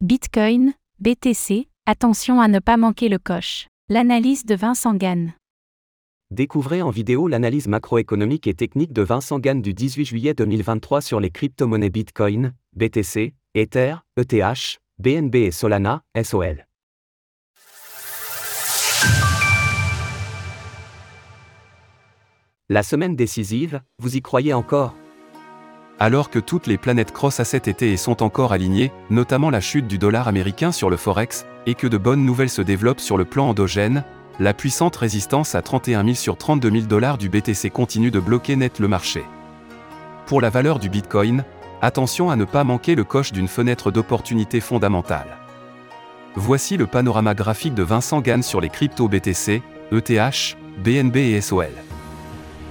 Bitcoin, BTC, attention à ne pas manquer le coche. L'analyse de Vincent Gann. Découvrez en vidéo l'analyse macroéconomique et technique de Vincent Gann du 18 juillet 2023 sur les crypto-monnaies Bitcoin, BTC, Ether, ETH, BNB et Solana, SOL. La semaine décisive, vous y croyez encore? Alors que toutes les planètes crossent à cet été et sont encore alignées, notamment la chute du dollar américain sur le Forex, et que de bonnes nouvelles se développent sur le plan endogène, la puissante résistance à 31 000 sur 32 000 dollars du BTC continue de bloquer net le marché. Pour la valeur du Bitcoin, attention à ne pas manquer le coche d'une fenêtre d'opportunité fondamentale. Voici le panorama graphique de Vincent Gann sur les cryptos BTC, ETH, BNB et SOL.